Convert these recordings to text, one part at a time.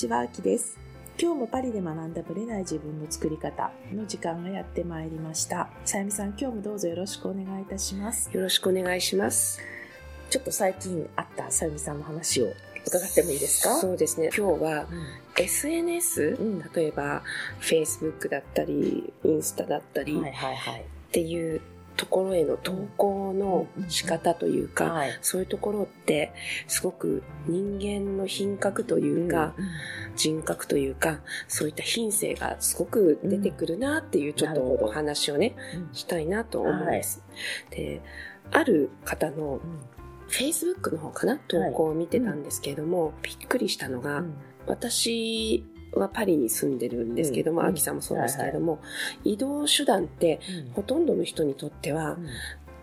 ちは、あきです。今日もパリで学んだブレない自分の作り方の時間がやってまいりました。さゆみさん、今日もどうぞよろしくお願いいたします。よろしくお願いします。ちょっと最近あったさゆみさんの話を伺ってもいいですか？そうですね。今日はうん SNS、うん例えば Facebook だったり、インスタだったりはいはいはい。っていうところへの投稿の仕方というか、はい。そういうところってすごく人間の品格というか、人格というか、そういった品性がすごく出てくるなっていうちょっとお話をね、うん。したいなと思うんです。で、ある方のうん。Facebook の方かな？投稿を見てたん。ですけれども、びっくりしたのが、うん。私はパリに住んでるんですけども、うんアキさんもそうですけれども、移動手段ってほとんどの人にとっては、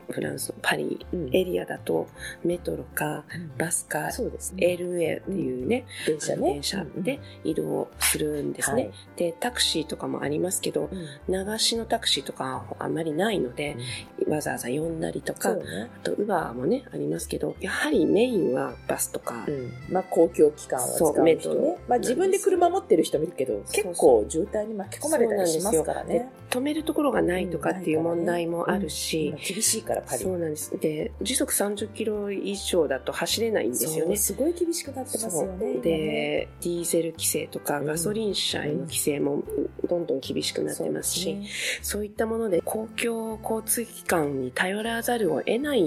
フランスのパリうん。エリアだとメトロかバスかそうですね。LA っていうね、電車ね。電車で移動するんですね、はい。でタクシーとかもありますけどうん。流しのタクシーとかあんまりないので、わざわざ呼んだりとか。あとウバーもねありますけどやはりメインはバスとか、うん。まあ公共機関を使そう人ねトロ。まあ自分で車持ってる人もいるけど、結構渋滞に巻き込まれたりしますからね。止めるところがないとかっていう問題もあるし、今厳しいからパリ。そうなんです。で時速30キロ以上だと走れないんですよね。そうすごい厳しくなってますよね。そう。でディーゼル規制とかうん。ガソリン車への規制もどんどん厳しくなってますし、そういったもので公共交通機関に頼らざるを得ない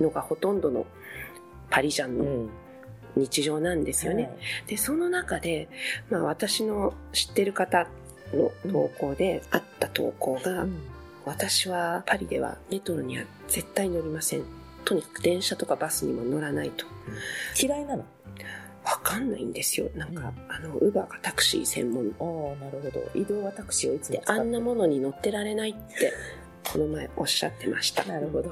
のがほとんどのパリジャンの日常なんですよね。はい。でその中で、まあ、私の知ってる方の投稿であった投稿が、うん私はパリではメトロには絶対乗りません。とにかく電車とかバスにも乗らないと。嫌いなの。わかんないんですよ。なんか、うん。あのウバーがタクシー専門。おーなるほど。移動はタクシーをいつもであんなものに乗ってられないってこの前おっしゃってました。なるほど。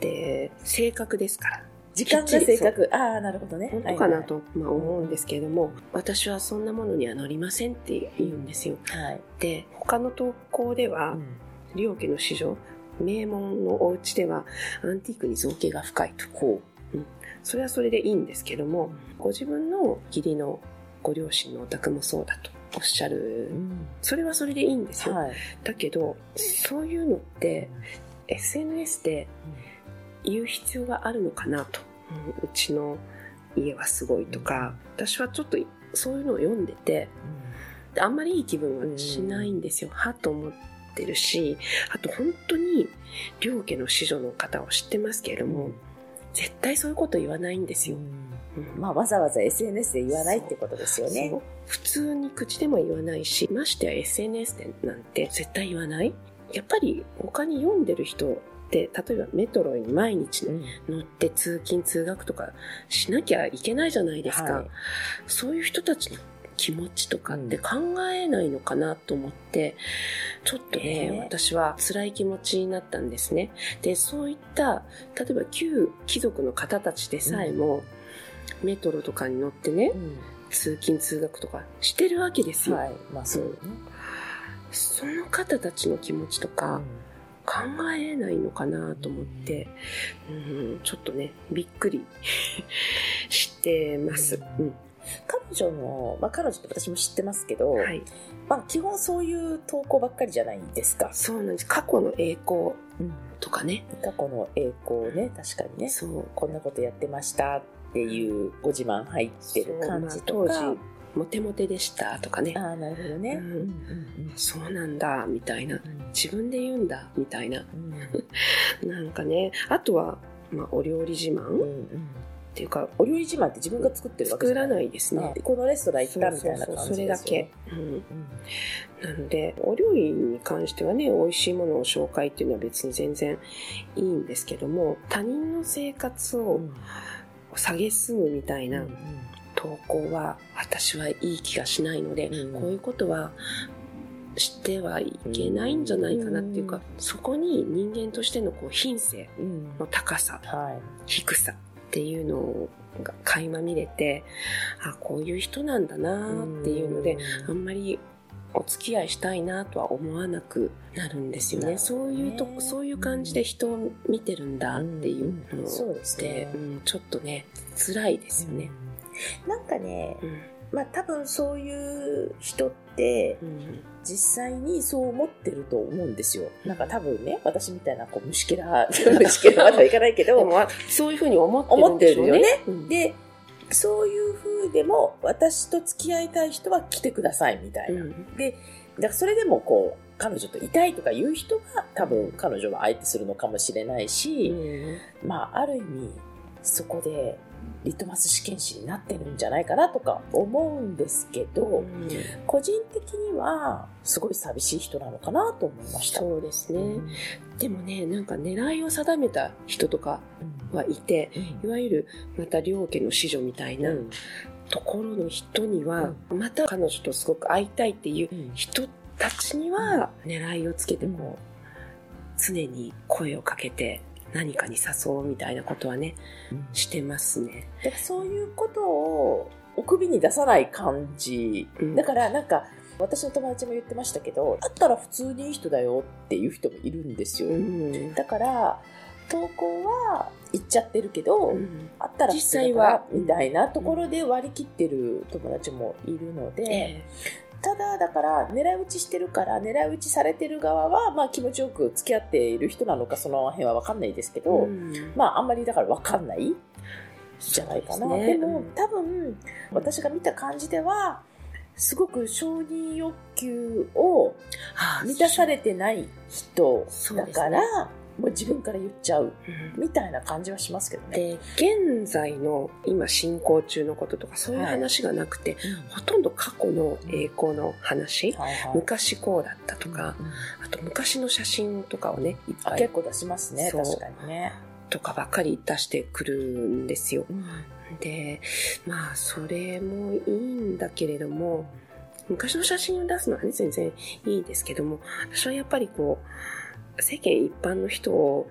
で性格ですから。時間が正確。ああ、なるほどね。本当かなと、まあ、思うんですけれども、私はそんなものには乗りませんって言うんですよ。はいはい。はい。で他の投稿では、うん両家の子女名門のお家ではアンティークに造形が深いと、う。ん。それはそれでいいんですけどもご自分の義理のご両親のお宅もそうだと。おっしゃる。うん。それはそれでいいんですよ、はい。だけどそういうのって SNS で言う必要があるのかなと、うん。うちの家はすごいとか私はちょっとそういうのを読んでてあんまりいい気分はしないんですよ。はと思ってるし、あと本当に両家の子女の方を知ってますけれども、絶対そういうこと言わないんですよ。うんまあ、わざわざ SNS で言わないってことですよね普通に口でも言わないし、ましてや SNS でなんて絶対言わない。やっぱり他に読んでる人って、例えばメトロに毎日うん乗って通勤通学とかしなきゃいけないじゃないですか。はいそういう人たちの気持ちとかって考えないのかなと思って、ちょっとね、ええ私は辛い気持ちになったんですね。で、そういった、例えば旧貴族の方たちでさえも、メトロとかに乗ってね、通勤通学とかしてるわけですよ。はい。まあ、そうね。その方たちの気持ちとかうん考えないのかなと思って、うん、ちょっとね、びっくり してます。うん。彼女の、まあ彼女って私も知ってますけど、はい。まあ基本そういう投稿ばっかりじゃないですか。そうなんです。過去の栄光うんとかね。過去の栄光ね、確かにね、そう。こんなことやってましたっていうご自慢入ってる感じとか。当時、モテモテでしたとかね。ああ、なるほどね。うんうんうんそうなんだ、みたいな。うん自分で言うんだ、みたいな。うん なんかね。あとは、まあ、お料理自慢っうんうんていうか、お料理自慢って自分が作ってるわけじ作らゃない。ないですね。あ。このレストラン行ったみたいな感じそれだけ。うん。うんなので、お料理に関してはね、美味しいものを紹介っていうのは別に全然いいんですけども、他人の生活を蔑むみたいな投稿は私はいい気がしないので、うんこういうことはしてはいけないんじゃないかなっていうか、そこに人間としてのこう品性うん。の高さ、はい。低さっていうのが垣間見れて、あ、こういう人なんだなっていうので、あんまりお付き合いしたいなとは思わなくなるんですよね。そういうとこ、そういう感じで人を見てるんだっていうのうん。そうですね。で、うんちょっとね、辛いですよね。なんかね、うん。まあ多分そういう人ってうん実際にそう思ってると思うんですよ。なんか多分ね、私みたいなこう虫けら、虫けらまではいかないけど、そういうふうに思ってるんでしょうね。思ってうんで、そういう風でも私と付き合いたい人は来てくださいみたいな。うんで、だからそれでもこう、彼女といたいとか言う人は多分彼女は相手するのかもしれないし、まあある意味そこでリトマス試験紙になってるんじゃないかなとか思うんですけど、うん。個人的にはすごい寂しい人なのかなと思いました。そうですね、うん。でもねなんか狙いを定めた人とかうんはいてうん。いわゆるまた両家の子女みたいなうん。ところの人には、また彼女とすごく会いたいっていううん。人たちには狙いをつけてこう常に声をかけて何かに誘うみたいなことはねしてますね。だからそういうことをお首に出さない感じ。うんだからなんか私の友達も言ってましたけど、だったら普通にいい人だよっていう人もいるんですよ。うんだから投稿は言っちゃってるけど、うんあったら実際はみたいなところで割り切ってる友達もいるので、えただだから狙い撃ちしてるから狙い撃ちされてる側はまあ気持ちよく付き合っている人なのかその辺は分かんないですけえど、うん。まああんまりだから分かんないじゃないかな。でね。うん多分私が見た感じではすごく承認欲求を満たされてない人だから、もう自分から言っちゃううん。みたいな感じはしますけどね。で現在の今進行中のこととかそういう話がなくて、ほとんど過去の栄光の話、はいはい。昔こうだったとか、うんあと昔の写真とかをねいっぱいあ結構出しますね確かにね。とかばっかり出してくるんですよ。うん。でまあそれもいいんだけれども昔の写真を出すのはね全然いいですけども私はやっぱりこう世間一般の人を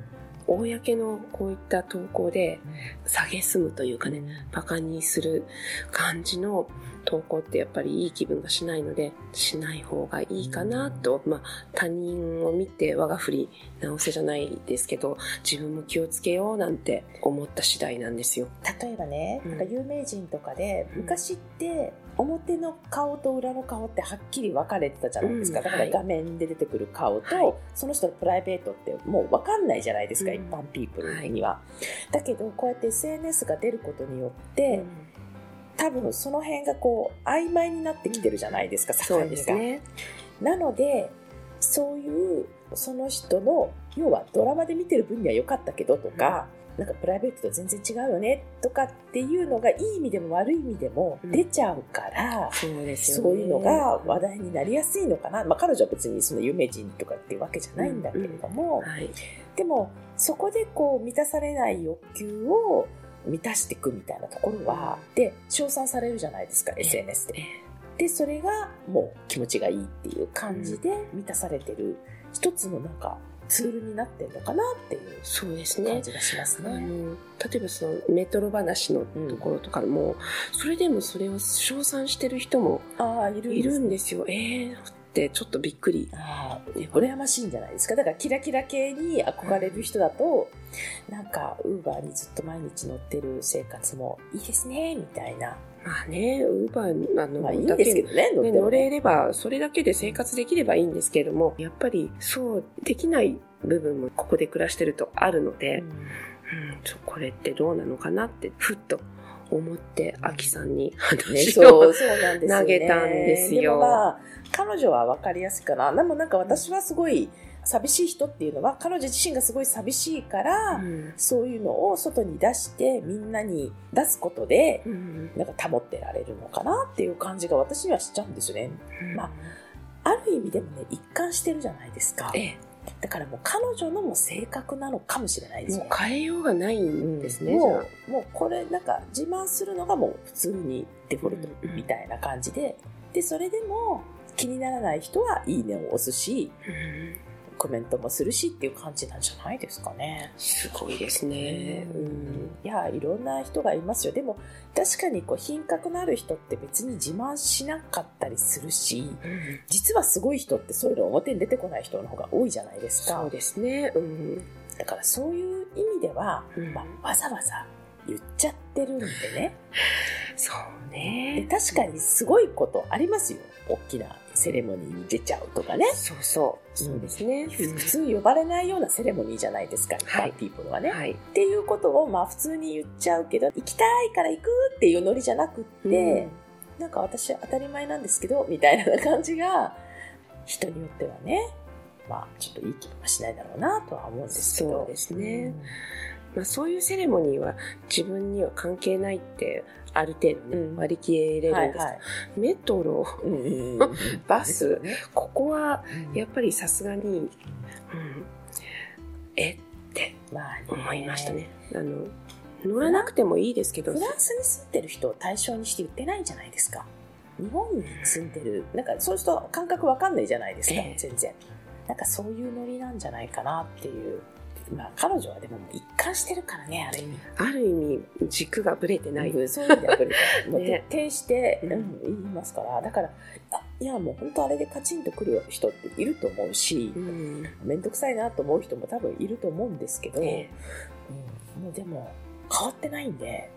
公のこういった投稿で蔑むというかね馬鹿にする感じの投稿ってやっぱりいい気分がしないのでしない方がいいかなと、まあ他人を見て我が振り直せじゃないですけど自分も気をつけようなんて思った次第なんですよ。例えばね、うん。なんか有名人とかでうん。昔って表の顔と裏の顔ってはっきり分かれてたじゃないですか、うんだから画面で出てくる顔と、はい。その人のプライベートってもう分かんないじゃないですか、うん。一般ピープルには、だけどこうやって SNS が出ることによって、多分その辺がこう曖昧になってきてるじゃないですか、境そう目がですね。なのでそういうその人の要はドラマで見てる分には良かったけどとか、なんかプライベートと全然違うよねとかっていうのがいい意味でも悪い意味でもうん。出ちゃうから、そうですよね。そういうのが話題になりやすいのかな、まあ、彼女は別にその有名人とかっていうわけじゃないんだけれども、はい。でもそこでこう満たされない欲求を満たしていくみたいなところは、で称賛されるじゃないですか SNS で。でそれがもう気持ちがいいっていう感じで満たされてる一つのなんかツールになってるのかなっていうそうですね感。じがしますあね。の例えばそのメトロ話のところとかも、それでもそれを称賛してる人もああいるいるんでですすよ。えーってちょっとびっくり。ああ羨ましいんじゃないですか？だからキラキラ系に憧れる人だとなんかウーバーにずっと毎日乗ってる生活もいいですねみたいな。まあね、ウーバーあの、まあいいんですけどね乗っね、乗れれば、それだけで生活できればいいんですけれども、やっぱりそうできない部分もここで暮らしてるとあるので、うん。うん、ちょこれってどうなのかなって、ふっと思って、アキさんにね、話を、そう、そうなんですよ、ね。投げたんですよでもまあ、彼女は分かりやすいかな。でもなんか私はすごい寂しい人っていうのは、彼女自身がすごい寂しいから、うんそういうのを外に出して、みんなに出すことで、うんなんか保ってられるのかなっていう感じが私にはしちゃうんですよね。まああ、ある意味でもね、一貫してるじゃないですか。えだからもう彼女のもう性格なのかもしれないえ、ですねもう。変えようがないんですね、じゃもう、もうこれなんか自慢するのがもう普通にデフォルトうんうんみたいな感じで、で、それでも気にならない人はいいねを押すし、あ。うんコメントもするしっていう感じなんじゃないですかね。すごいですね。うんいや、いろんな人がいますよ。でも、確かにこう品格のある人って別に自慢しなかったりするし、実はすごい人ってそういうの表に出てこない人の方が多いじゃないですか。そうですね。うんだからそういう意味では、うんまあ、わざわざ言っちゃってるんでね。そうでね。確かにすごいことありますよ。大きなセレモニーに出ちゃうとかね。そうそう。そうですね。普通呼ばれないようなセレモニーじゃないですか、一はい般ピープルはね。はい。っていうことをまあ普通に言っちゃうけど、行きたいから行くっていうノリじゃなくって、なんか私当たり前なんですけど、みたいな感じが、人によってはね、まあちょっといい気はしないだろうなとは思うんですけど。そうですねまあ、そういうセレモニーは自分には関係ないってある程度ね、うん。割り切れうん。るんです、はいはい。メトロうん。うん。うん。バスねここはうん。やっぱりさすがに、うん、えってまあね思いましたね。あの乗らなくてもいいですけどフランスに住ん。でる人を対象にして言ってないじゃないですか。日本に住ん。でる、なん。かそういう人感覚わかん。ないじゃないですか、ええ全然。なん。かそういうノリなん。じゃないかなっていう。まあ彼女はでも一貫してるからね、ある意味。ある意味軸がぶれてない、うんそういう意味ではこれもうね。徹底して、うん。うん言いますから。だから、あいやもう本当あれでカチンとくる人っていると思うしう、ん。めんどくさいなと思う人も多分いると思うんですけど、えうん、もうでも変わってないんで。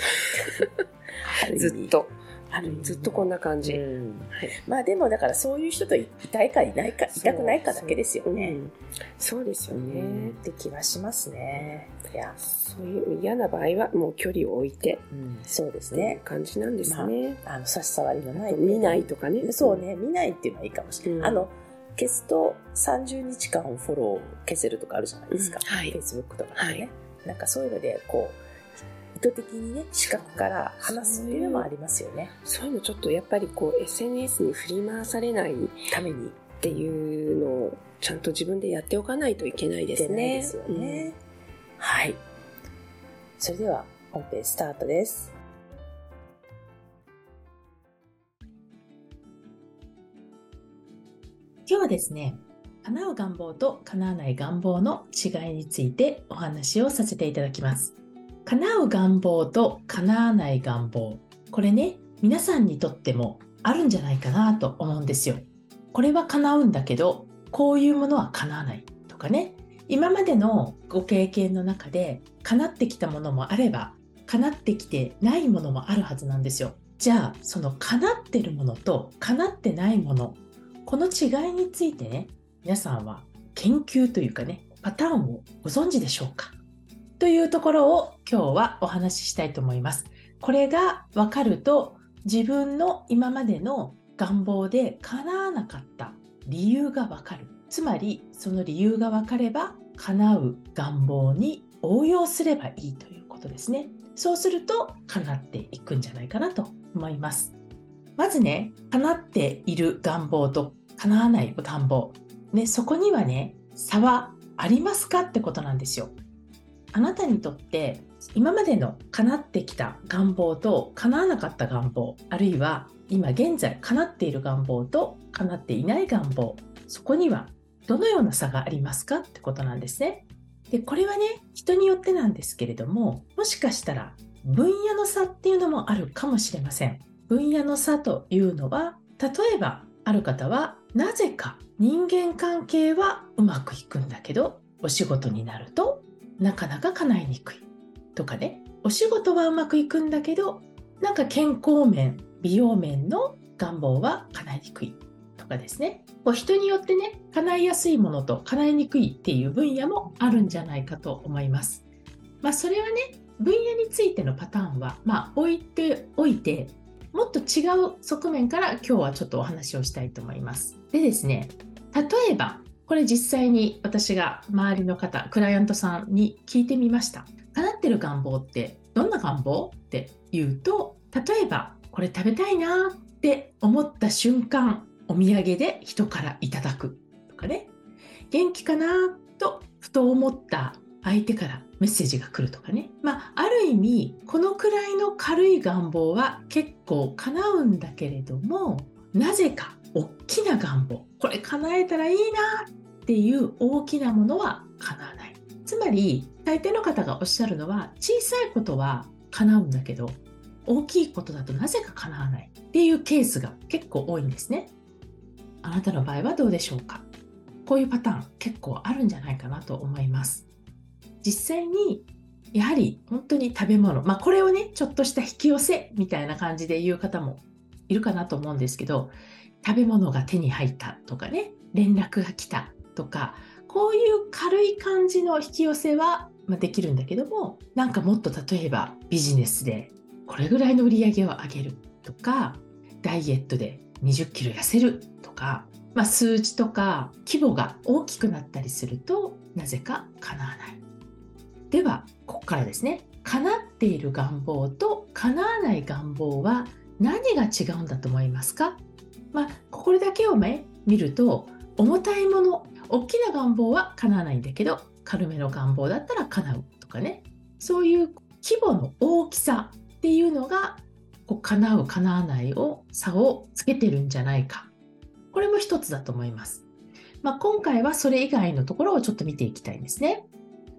ずっとあるずっとこんな感じ、まあでもだからそういう人といたいかいないか、いたくないかだけですよね。う。んそうですようん。ね、って気はしますね。いや、そういう嫌な場合はもう距離を置いてそうですね。感じなんですね、あの、差し障りのない。見ないとかね。そうね、見ないっていうのはいいかもしれない。うん。あの、消すと30日間フォロー消せるとかあるじゃないですか。うん。はい。Facebook とかでね。はい。なんかそういうので、こう、意図的にね、視覚から離すっていうのもありますよね。そういうのちょっとやっぱりこう SNS に振り回されないっために。ていうのをちゃんと自分でやっておかないといけないですね。ですよね。はい。それでは本編スタートです。今日はですね、叶う願望と叶わない願望の違いについてお話をさせていただきます。叶う願望と叶わない願望。これね、皆さんにとってもあるんじゃないかなと思うんですよ。これは叶うんだけど、こういうものは叶わないとかね。今までのご経験の中で叶ってきたものもあれば、叶ってきてないものもあるはずなんですよ。じゃあ、その叶ってるものと叶ってないもの、この違いについてね、皆さんは研究というかね、パターンをご存知でしょうか？というところを今日はお話ししたいと思います。これが分かると自分の今までの願望で叶わなかった理由が分かる。つまりその理由が分かれば叶う願望に応用すればいいということですね。そうすると叶っていくんじゃないかなと思います。まずね、叶っている願望と叶わない願望。ね、そこにはね、差はありますかってことなんですよ。あなたにとって今までの叶ってきた願望と叶わなかった願望、あるいは今現在叶っている願望と叶っていない願望、そこにはどのような差がありますかってことなんですね。で、これはね、人によってなんですけれども、もしかしたら分野の差っていうのもあるかもしれません。分野の差というのは、例えばある方はなぜか人間関係はうまくいくんだけど、お仕事になるとなかなか叶いにくいとかね、お仕事はうまくいくんだけど、なんか健康面、美容面の願望は叶いにくいとかですね。こう人によってね、叶いやすいものと叶いにくいっていう分野もあるんじゃないかと思います。まあそれはね、分野についてのパターンは、まあ置いておいて、もっと違う側面から今日はちょっとお話をしたいと思います。でですね、例えば、これ実際に私が周りの方、クライアントさんに聞いてみました。叶ってる願望ってどんな願望って言うと、例えばこれ食べたいなって思った瞬間、お土産で人からいただくとかね、元気かなとふと思った相手からメッセージが来るとかね。まあ、ある意味、このくらいの軽い願望は結構叶うんだけれども、なぜか大きな願望、これ叶えたらいいなっていう大きなものは叶わない。つまり、大抵の方がおっしゃるのは、小さいことは叶うんだけど、大きいことだとなぜか叶わないっていうケースが結構多いんですね。あなたの場合はどうでしょうかこういうパターン結構あるんじゃないかなと思います。実際にやはり本当に食べ物、まあ、これをねちょっとした引き寄せみたいな感じで言う方もいるかなと思うんですけど食べ物が手に入ったとかね連絡が来たとかこういう軽い感じの引き寄せはできるんだけどもなんかもっと例えばビジネスでこれぐらいの売り上げを上げるとかダイエットで20キロ痩せるとか、まあ、数値とか規模が大きくなったりするとなぜか叶わない。ではここからですね。叶っている願望と叶わない願望は何が違うんだと思いますか？まあこれだけをね見ると重たいもの大きな願望は叶わないんだけど軽めの願望だったら叶うとかね。そういう規模の大きさっていうのがこう叶う叶わないを差をつけてるんじゃないか。これも一つだと思います、まあ、今回はそれ以外のところをちょっと見ていきたいんですね。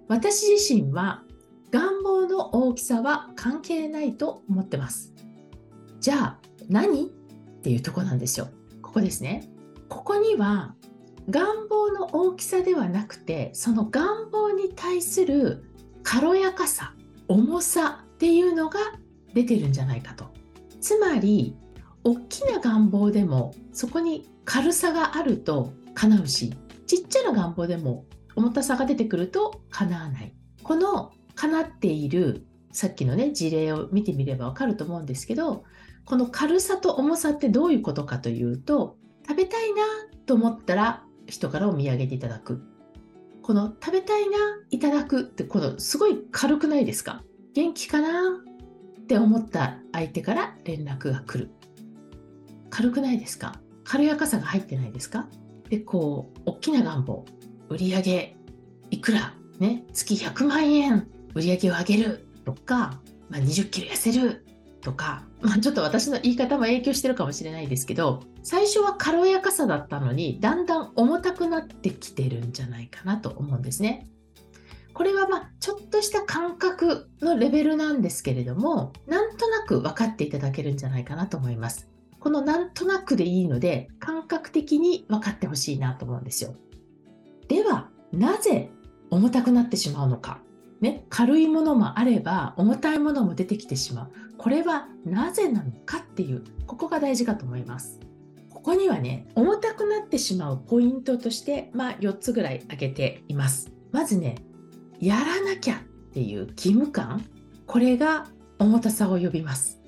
私自身は願望の大きさは関係ないと思ってます。じゃあ何？っていうとこなんですよ。ここですね。ここには願望の大きさではなくてその願望に対する軽やかさ重さっていうのが出てるんじゃないかと。つまり大きな願望でもそこに軽さがあると叶うしちっちゃな願望でも重たさが出てくると叶わない。この叶っているさっきのね事例を見てみればわかると思うんですけどこの軽さと重さってどういうことかというと食べたいなと思ったら人からお土産でいただく。この食べたいないただくってこのすごい軽くないですか？元気かなって思った相手から連絡が来る。軽くないですか？軽やかさが入ってないですか？でこう大きな願望。売上いくら？ね月100万円売り上げを上げるとか、まあ、20キロ痩せるとか、まあ、ちょっと私の言い方も影響してるかもしれないですけど最初は軽やかさだったのにだんだん重たくなってきてるんじゃないかなと思うんですね。これはまあちょっとした感覚のレベルなんですけれどもなんとなく分かっていただけるんじゃないかなと思います。このなんとなくでいいので感覚的に分かってほしいなと思うんですよ。ではなぜ重たくなってしまうのかね、軽いものもあれば重たいものも出てきてしまう。これはなぜなのかっていうここが大事かと思います。ここにはね重たくなってしまうポイントとしてまあ4つぐらい挙げています。まずねやらなきゃっていう義務感。これが重たさを呼びます。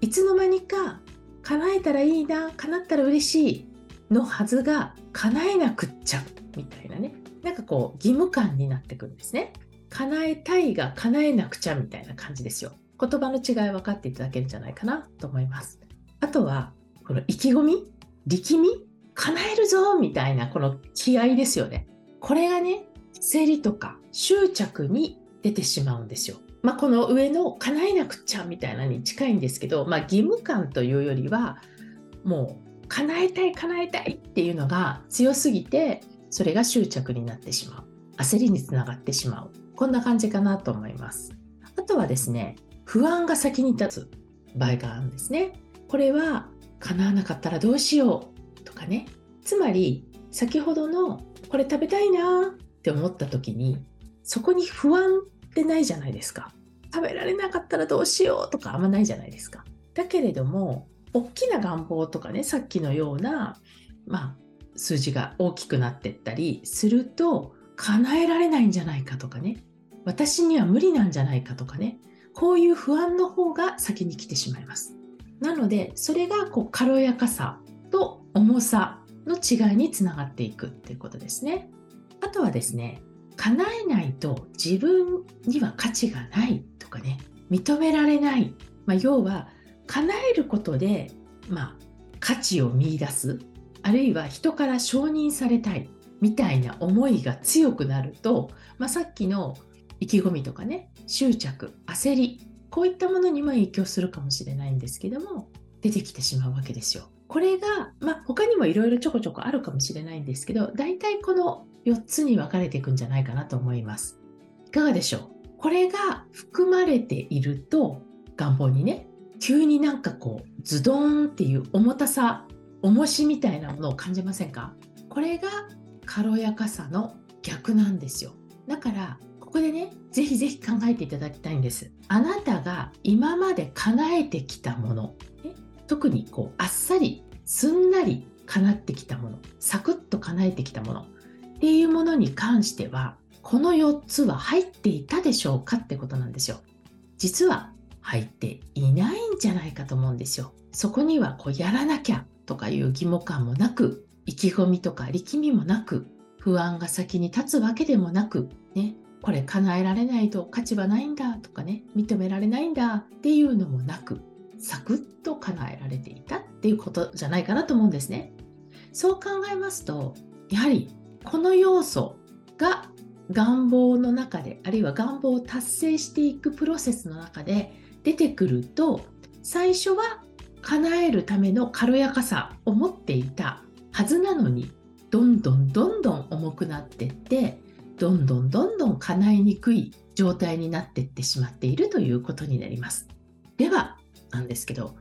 いつの間にか叶えたらいいな叶ったら嬉しいのはずが叶えなくっちゃみたいなね。なんかこう義務感になってくるんですね。叶えたいが叶えなくちゃみたいな感じですよ。言葉の違い分かっていただけるんじゃないかなと思います。あとは、この意気込み力み叶えるぞみたいなこの気合ですよね。これがね、生理とか執着に出てしまうんですよ。まあ、この上の叶えなくちゃみたいなに近いんですけど、まあ、義務感というよりは、もう叶えたい叶えたいっていうのが強すぎて、それが執着になってしまう。焦りにつながってしまう。こんな感じかなと思います。あとはですね、不安が先に立つ場合があるんですね。これは叶わなかったらどうしようとかね。つまり、先ほどのこれ食べたいなって思った時に、そこに不安ってないじゃないですか。食べられなかったらどうしようとかあんまないじゃないですか。だけれども、大きな願望とかね、さっきのような、まあ、数字が大きくなってったりすると、叶えられないんじゃないかとかね。私には無理なんじゃないかとかね。こういう不安の方が先に来てしまいます。なのでそれがこう軽やかさと重さの違いにつながっていくっていうことですね。あとはですね叶えないと自分には価値がないとかね。認められない、まあ、要は叶えることで、まあ、価値を見いだす。あるいは人から承認されたい。みたいな思いが強くなると、まあ、さっきの意気込みとかね執着焦りこういったものにも影響するかもしれないんですけども出てきてしまうわけですよ。これが、まあ、他にもいろいろちょこちょこあるかもしれないんですけど大体この4つに分かれていくんじゃないかなと思います。いかがでしょう？これが含まれていると願望にね急になんかこうズドーンっていう重たさ重しみたいなものを感じませんか？これが軽やかさの逆なんですよだからここでね、ぜひぜひ考えていただきたいんです。あなたが今まで叶えてきたもの、特にこうあっさり、すんなり叶ってきたもの、サクッと叶えてきたものっていうものに関しては、この4つは入っていたでしょうかってことなんですよ。実は入っていないんじゃないかと思うんですよ。そこにはこうやらなきゃとかいう義務感もなく、意気込みとか力みもなく、不安が先に立つわけでもなく、ね、これ叶えられないと価値はないんだとかね、認められないんだっていうのもなく、サクッと叶えられていたっていうことじゃないかなと思うんですね。そう考えますと、やはりこの要素が願望の中で、あるいは願望を達成していくプロセスの中で出てくると、最初は叶えるための軽やかさを持っていたはずなのに、どんどんどんどん重くなってって、どんどんどんどん叶いにくい状態になっていってしまっているということになります。では、なんですけど、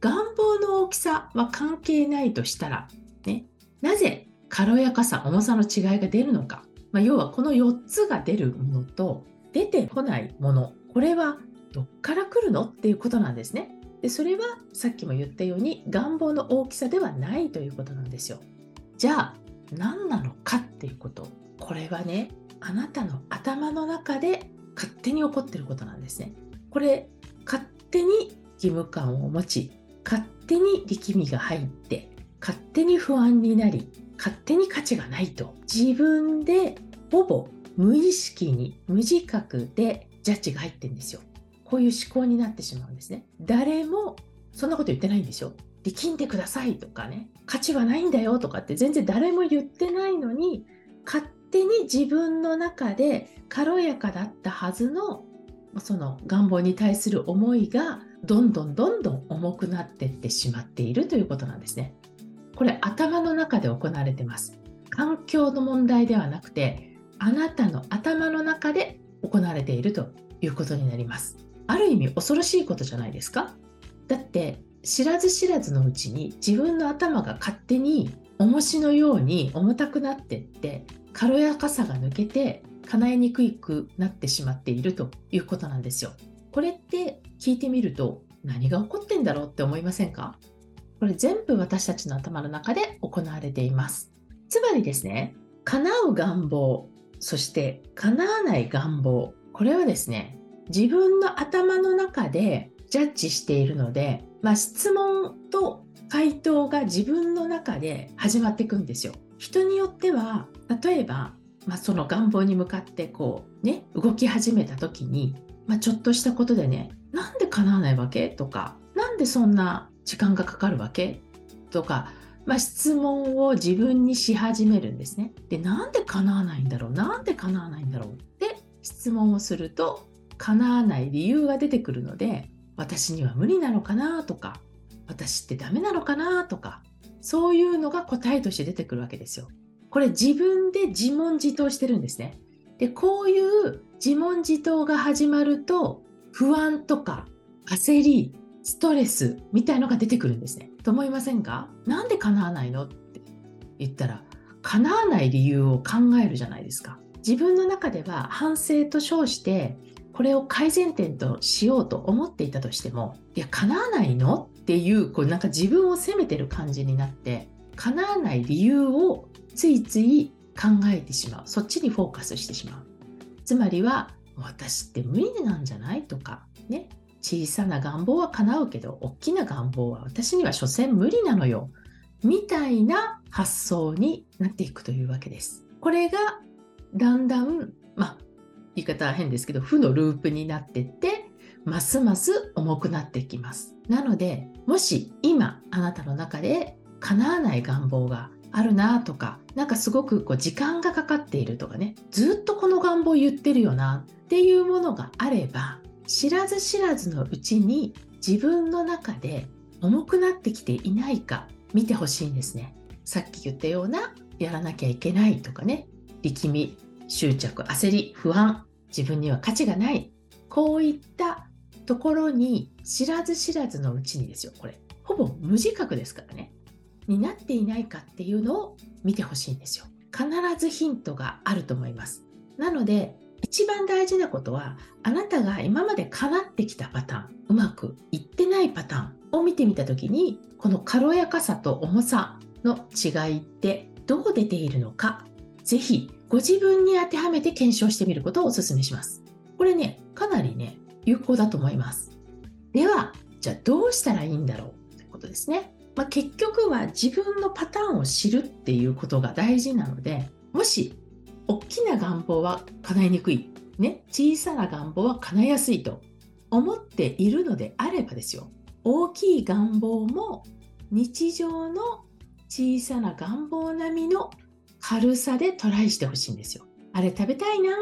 願望の大きさは関係ないとしたら、ね、なぜ軽やかさ、重さの違いが出るのか。まあ、要はこの4つが出るものと出てこないもの、これはどっから来るの？っていうことなんですね。でそれはさっきも言ったように願望の大きさではないということなんですよ。じゃあ何なのかっていうことこれはねあなたの頭の中で勝手に起こってることなんですね。これ勝手に義務感を持ち勝手に力みが入って勝手に不安になり勝手に価値がないと自分でほぼ無意識に無自覚でジャッジが入ってるんですよ。こういう思考になってしまうんですね。誰もそんなこと言ってないんですよ。力んでくださいとかね、価値はないんだよとかって全然誰も言ってないのに、勝手に自分の中で軽やかだったはずのその願望に対する思いがどんどんどんどん重くなっていってしまっているということなんですね。これ頭の中で行われてます。環境の問題ではなくて、あなたの頭の中で行われているということになります。ある意味恐ろしいことじゃないですか？だって知らず知らずのうちに自分の頭が勝手に重しのように重たくなってって軽やかさが抜けて叶えにくくなってしまっているということなんですよ。これって聞いてみると何が起こってんだろうって思いませんか？これ全部私たちの頭の中で行われています。つまりですね、叶う願望、そして叶わない願望、これはですね、自分の頭の中でジャッジしているので、まあ、質問と回答が自分の中で始まっていくんですよ。人によっては例えば、まあ、その願望に向かってこうね動き始めた時に、まあ、ちょっとしたことでねなんで叶わないわけ？とかなんでそんな時間がかかるわけ？とか、まあ、質問を自分にし始めるんですね。でなんで叶わないんだろう？なんで叶わないんだろう？って質問をすると叶わない理由が出てくるので私には無理なのかなとか私ってダメなのかなとかそういうのが答えとして出てくるわけですよ。これ自分で自問自答してるんですね。でこういう自問自答が始まると不安とか焦りストレスみたいのが出てくるんですね。と思いませんか？なんで叶わないのって言ったら叶わない理由を考えるじゃないですか。自分の中では反省と称してこれを改善点としようと思っていたとしてもいや叶わないの？っていうこうなんか自分を責めてる感じになって叶わない理由をついつい考えてしまう。そっちにフォーカスしてしまう。つまりは私って無理なんじゃない？とかね。小さな願望は叶うけど大きな願望は私には所詮無理なのよ。みたいな発想になっていくというわけです。これがだんだんまあ言い方は変ですけど負のループになってってますます重くなってきます。なのでもし今あなたの中で叶わない願望があるなとかなんかすごくこう時間がかかっているとかねずっとこの願望言ってるよなっていうものがあれば知らず知らずのうちに自分の中で重くなってきていないか見てほしいんですね。さっき言ったようなやらなきゃいけないとかね力み執着焦り不安自分には価値がない。こういったところに知らず知らずのうちにですよこれ。ほぼ無自覚ですからね。になっていないかっていうのを見てほしいんですよ。必ずヒントがあると思います。なので一番大事なことは、あなたが今まで叶ってきたパターン、うまくいってないパターンを見てみたときに、この軽やかさと重さの違いってどう出ているのか、ぜひご自分に当てはめて検証してみることをお勧めします。これね、かなりね、有効だと思います。では、じゃあどうしたらいいんだろう？ということですね。まあ、結局は自分のパターンを知るっていうことが大事なので、もし大きな願望は叶えにくい、ね、小さな願望は叶えやすいと思っているのであればですよ、大きい願望も日常の小さな願望並みの軽さでトライしてほしいんですよ。あれ食べたいな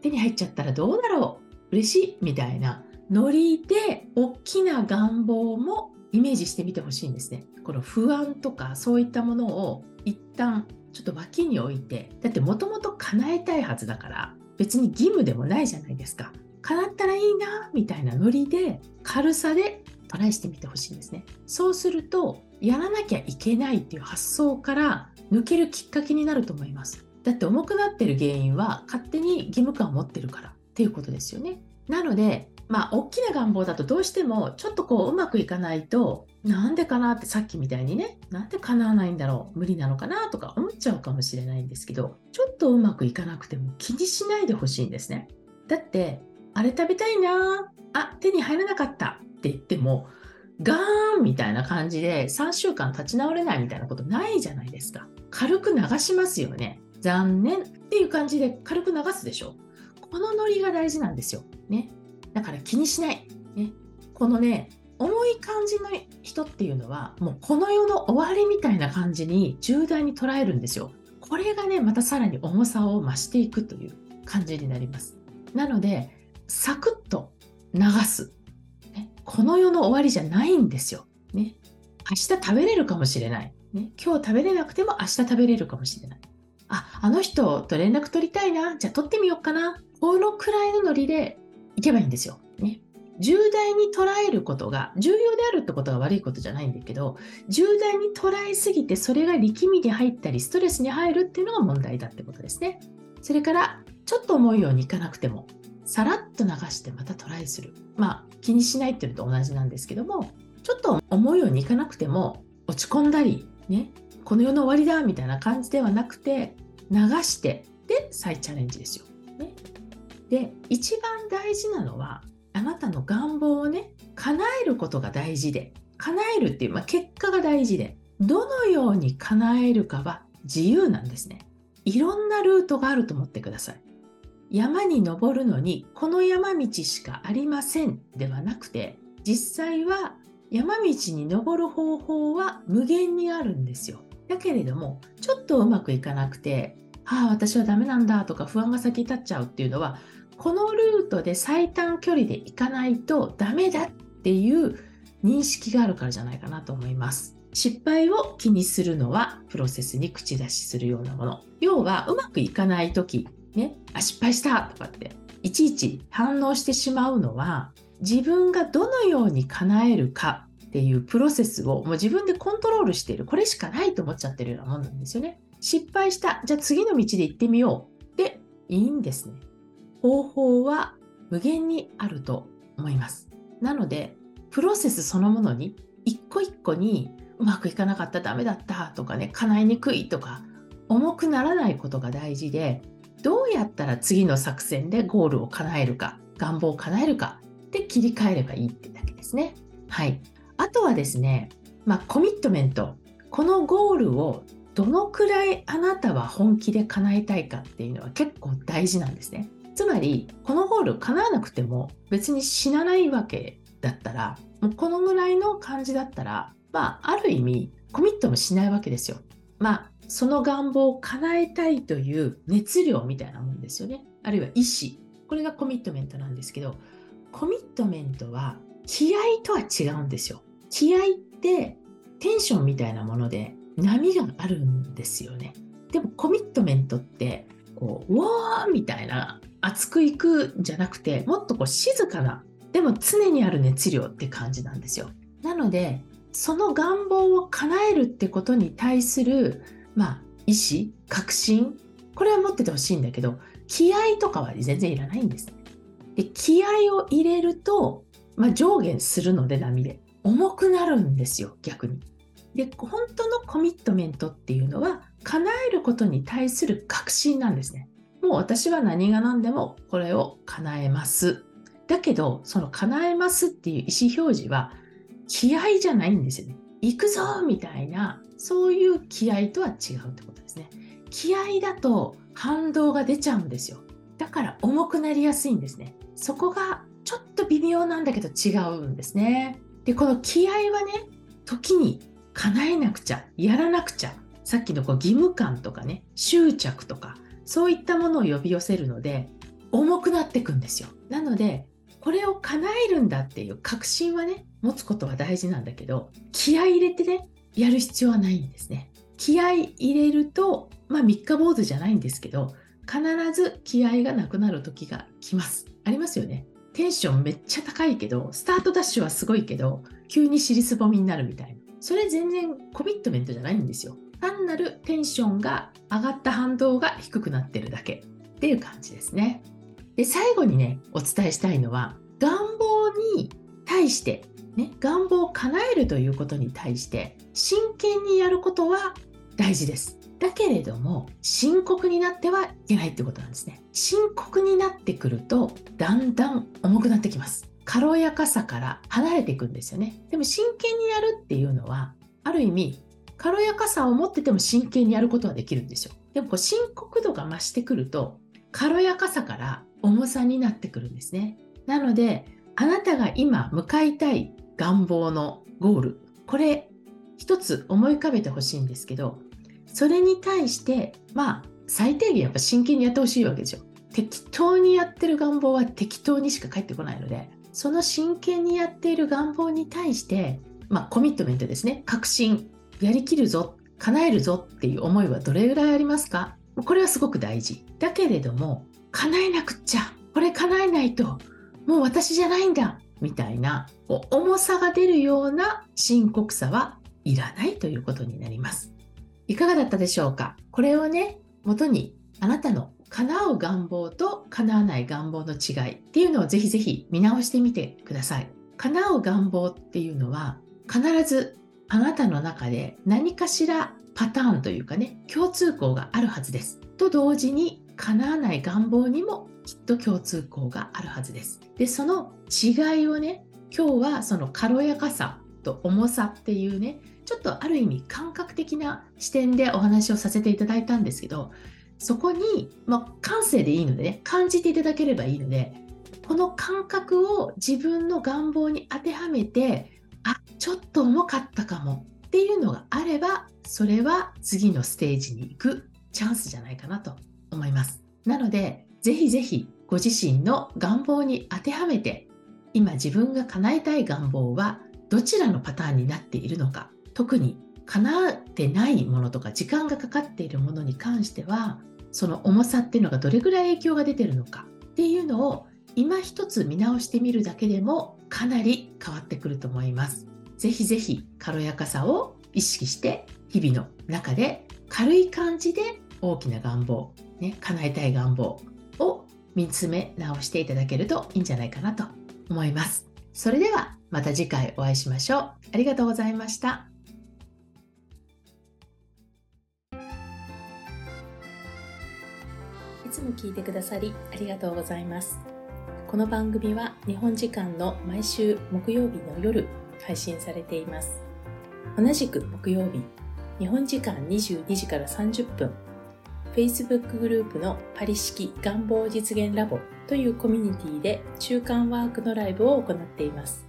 手に入っちゃったらどうだろう嬉しいみたいなノリで大きな願望もイメージしてみてほしいんですね。この不安とかそういったものを一旦ちょっと脇に置いて、だってもともと叶えたいはずだから、別に義務でもないじゃないですか。叶ったらいいな、みたいなノリで、軽さでトライしてみてほしいんですね。そうすると、やらなきゃいけないっていう発想から抜けるきっかけになると思います。だって重くなってる原因は勝手に義務感を持ってるからっていうことですよね。なので、まあ、大きな願望だとどうしてもちょっとこううまくいかないとなんでかなってさっきみたいにね、なんで叶わないんだろう、無理なのかなとか思っちゃうかもしれないんですけど、ちょっとうまくいかなくても気にしないでほしいんですね。だって、あれ食べたいなあ、手に入らなかったって言っても、ガーンみたいな感じで3週間立ち直れないみたいなことないじゃないですか。軽く流しますよね。残念っていう感じで軽く流すでしょ。このノリが大事なんですよ。ね。だから気にしない。ね。このね、重い感じの人っていうのはもうこの世の終わりみたいな感じに重大に捉えるんですよ。これがねまたさらに重さを増していくという感じになります。なのでサクッと流す、ね、この世の終わりじゃないんですよ。ね、明日食べれるかもしれない、ね。今日食べれなくても明日食べれるかもしれない。あ、あの人と連絡取りたいな。じゃあ取ってみようかな。このくらいのノリでいけばいいんですよ。ね。重大に捉えることが重要であるってことが悪いことじゃないんだけど重大に捉えすぎてそれが力みに入ったりストレスに入るっていうのが問題だってことですねそれからちょっと思うようにいかなくてもさらっと流してまたトライするまあ気にしないっていうのと同じなんですけどもちょっと思うようにいかなくても落ち込んだりねこの世の終わりだみたいな感じではなくて流してで再チャレンジですよ。ね、で一番大事なのはあなたの願望をね叶えることが大事で叶えるっていう、まあ、結果が大事でどのように叶えるかは自由なんですね。いろんなルートがあると思ってください。山に登るのにこの山道しかありませんではなくて実際は山道に登る方法は無限にあるんですよだけれどもちょっとうまくいかなくてああ私はダメなんだとか不安が先に立っちゃうっていうのはこのルートで最短距離で行かないとダメだっていう認識があるからじゃないかなと思います。失敗を気にするのはプロセスに口出しするようなもの。要はうまくいかない時、ね、あ、失敗したとかって、いちいち反応してしまうのは自分がどのように叶えるかっていうプロセスをもう自分でコントロールしている。これしかないと思っちゃってるようなもんなんですよね。失敗した。じゃあ次の道で行ってみよう。で、いいんですね。方法は無限にあると思います。なので、プロセスそのものに一個一個にうまくいかなかった、ダメだったとかね、叶いにくいとか、重くならないことが大事で、どうやったら次の作戦でゴールを叶えるか、願望を叶えるかで切り替えればいいってだけですね。はい。あとはですね、まあ、コミットメント。このゴールをどのくらいあなたは本気で叶えたいかっていうのは結構大事なんですね。つまりこのゴール叶わなくても別に死なないわけだったらもうこのぐらいの感じだったらまあある意味コミットもしないわけですよ。まあその願望を叶えたいという熱量みたいなもんですよね。あるいは意志。これがコミットメントなんですけどコミットメントは気合とは違うんですよ。気合ってテンションみたいなもので波があるんですよね。でもコミットメントってこう、うわーみたいな熱くいくんじゃなくてもっとこう静かなでも常にある熱量って感じなんですよなのでその願望を叶えるってことに対するまあ意志確信これは持っててほしいんだけど気合とかは全然いらないんです。で気合を入れると、まあ、上下するので波で重くなるんですよ逆に。で本当のコミットメントっていうのは叶えることに対する確信なんですね。もう私は何が何でもこれを叶えます。だけどその叶えますっていう意思表示は気合じゃないんですよね。行くぞみたいなそういう気合とは違うってことですね。気合だと反動が出ちゃうんですよ。だから重くなりやすいんですね。そこがちょっと微妙なんだけど違うんですね。で、この気合はね、時に叶えなくちゃ、やらなくちゃ、さっきのこう義務感とかね、執着とか、そういったものを呼び寄せるので、重くなってくんですよ。なので、これを叶えるんだっていう確信はね、持つことは大事なんだけど、気合入れてね、やる必要はないんですね。気合入れると、まあ三日坊主じゃないんですけど、必ず気合がなくなる時が来ます。ありますよね。テンションめっちゃ高いけど、スタートダッシュはすごいけど、急に尻すぼみになるみたいな。それ全然コミットメントじゃないんですよ。単なるテンションが上がった反動が低くなってるだけっていう感じですね。で、最後にね、お伝えしたいのは、願望に対して、ね、願望を叶えるということに対して、真剣にやることは大事です。だけれども、深刻になってはいけないってことなんですね。深刻になってくると、だんだん重くなってきます。軽やかさから離れていくんですよね。でも真剣にやるっていうのは、ある意味、軽やかさを持ってても真剣にやることはできるんですよ。でもこう深刻度が増してくると、軽やかさから重さになってくるんですね。なので、あなたが今向かいたい願望のゴール、これ一つ思い浮かべてほしいんですけど、それに対して、まあ、最低限やっぱ真剣にやってほしいわけですよ。適当にやってる願望は適当にしか返ってこないので、その真剣にやっている願望に対して、まあ、コミットメントですね。確信、やりきるぞ、叶えるぞっていう思いはどれぐらいありますか？これはすごく大事。だけれども、叶えなくっちゃ、これ叶えないと、もう私じゃないんだ、みたいな、重さが出るような深刻さはいらないということになります。いかがだったでしょうか？これをね、元にあなたの叶う願望と叶わない願望の違いっていうのをぜひぜひ見直してみてください。叶う願望っていうのは必ずあなたの中で何かしらパターンというかね、共通項があるはずです。と同時に叶わない願望にもきっと共通項があるはずです。で、その違いをね、今日はその軽やかさと重さっていうね、ちょっとある意味感覚的な視点でお話をさせていただいたんですけど、そこに、まあ、感性でいいのでね、感じていただければいいので、この感覚を自分の願望に当てはめて、あ、ちょっと重かったかもっていうのがあれば、それは次のステージに行くチャンスじゃないかなと思います。なので、ぜひぜひご自身の願望に当てはめて、今自分が叶えたい願望はどちらのパターンになっているのか特に叶ってないものとか時間がかかっているものに関してはその重さっていうのがどれぐらい影響が出てるのかっていうのを今一つ見直してみるだけでもかなり変わってくると思います。ぜひぜひ軽やかさを意識して日々の中で軽い感じで大きな願望、ね、叶えたい願望を見つめ直していただけるといいんじゃないかなと思います。それではまた次回お会いしましょう。ありがとうございました。いつも聞いてくださりありがとうございます。この番組は日本時間の毎週木曜日の夜配信されています。同じく木曜日、日本時間22時から30分、Facebook グループのパリ式願望実現ラボというコミュニティで中間ワークのライブを行っています。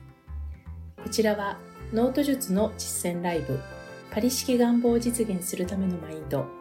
こちらはノート術の実践ライブ、パリ式願望を実現するためのマインド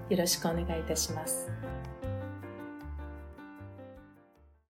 よろしくお願いいたします。